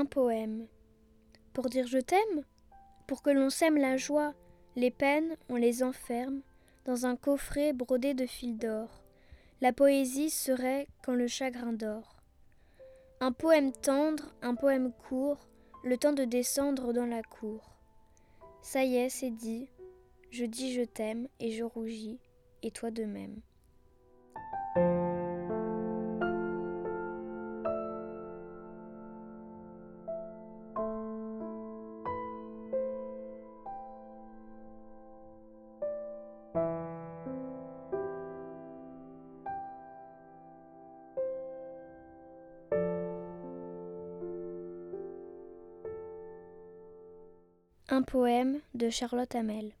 Un poème. Pour dire je t'aime Pour que l'on sème la joie, les peines, on les enferme dans un coffret brodé de fils d'or. La poésie serait quand le chagrin dort. Un poème tendre, un poème court, le temps de descendre dans la cour. Ça y est, c'est dit, je dis je t'aime et je rougis, et toi de même. Un poème de Charlotte Hamel.